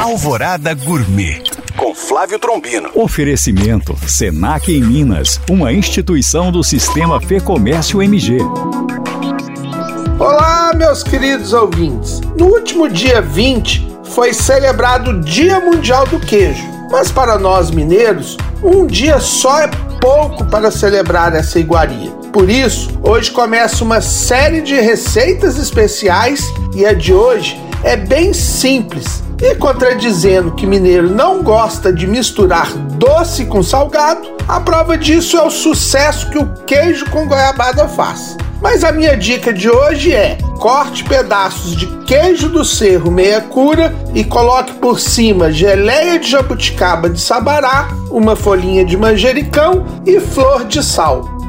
Alvorada Gourmet com Flávio Trombino. Oferecimento Senac em Minas, uma instituição do Sistema Fê Comércio MG. Olá, meus queridos ouvintes. No último dia 20 foi celebrado o Dia Mundial do Queijo. Mas para nós mineiros, um dia só é pouco para celebrar essa iguaria. Por isso, hoje começa uma série de receitas especiais e a de hoje é bem simples. E contradizendo que mineiro não gosta de misturar doce com salgado, a prova disso é o sucesso que o queijo com goiabada faz. Mas a minha dica de hoje é: corte pedaços de queijo do cerro meia cura e coloque por cima geleia de jabuticaba de sabará, uma folhinha de manjericão e flor de sal.